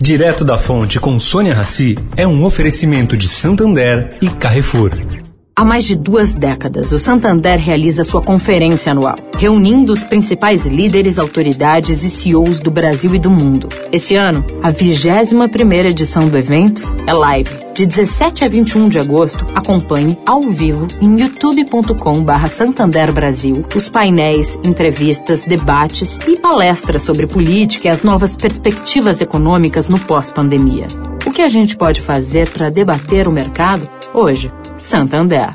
Direto da Fonte com Sônia Rassi é um oferecimento de Santander e Carrefour. Há mais de duas décadas, o Santander realiza sua conferência anual, reunindo os principais líderes, autoridades e CEOs do Brasil e do mundo. Esse ano, a 21ª edição do evento é live. De 17 a 21 de agosto, acompanhe ao vivo em youtube.com.br Santander Brasil os painéis, entrevistas, debates e palestras sobre política e as novas perspectivas econômicas no pós-pandemia. O que a gente pode fazer para debater o mercado hoje? Santander.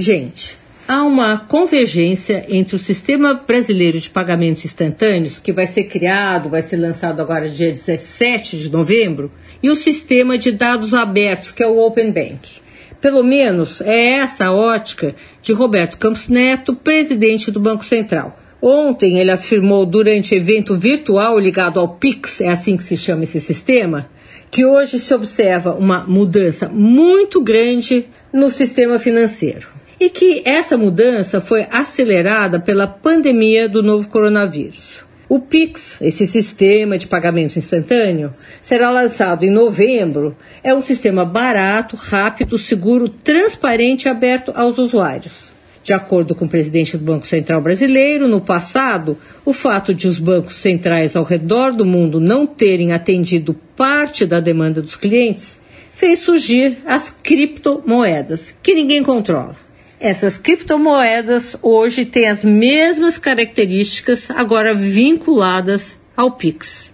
Gente, há uma convergência entre o Sistema Brasileiro de Pagamentos Instantâneos, que vai ser criado, vai ser lançado agora dia 17 de novembro, e o Sistema de Dados Abertos, que é o Open Bank. Pelo menos é essa a ótica de Roberto Campos Neto, presidente do Banco Central. Ontem ele afirmou durante evento virtual ligado ao Pix, é assim que se chama esse sistema, que hoje se observa uma mudança muito grande no sistema financeiro e que essa mudança foi acelerada pela pandemia do novo coronavírus. O Pix, esse sistema de pagamento instantâneo, será lançado em novembro. É um sistema barato, rápido, seguro, transparente e aberto aos usuários. De acordo com o presidente do Banco Central brasileiro, no passado, o fato de os bancos centrais ao redor do mundo não terem atendido parte da demanda dos clientes fez surgir as criptomoedas, que ninguém controla. Essas criptomoedas hoje têm as mesmas características, agora vinculadas ao Pix.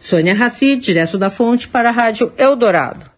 Sônia Raci, direto da fonte para a Rádio Eldorado.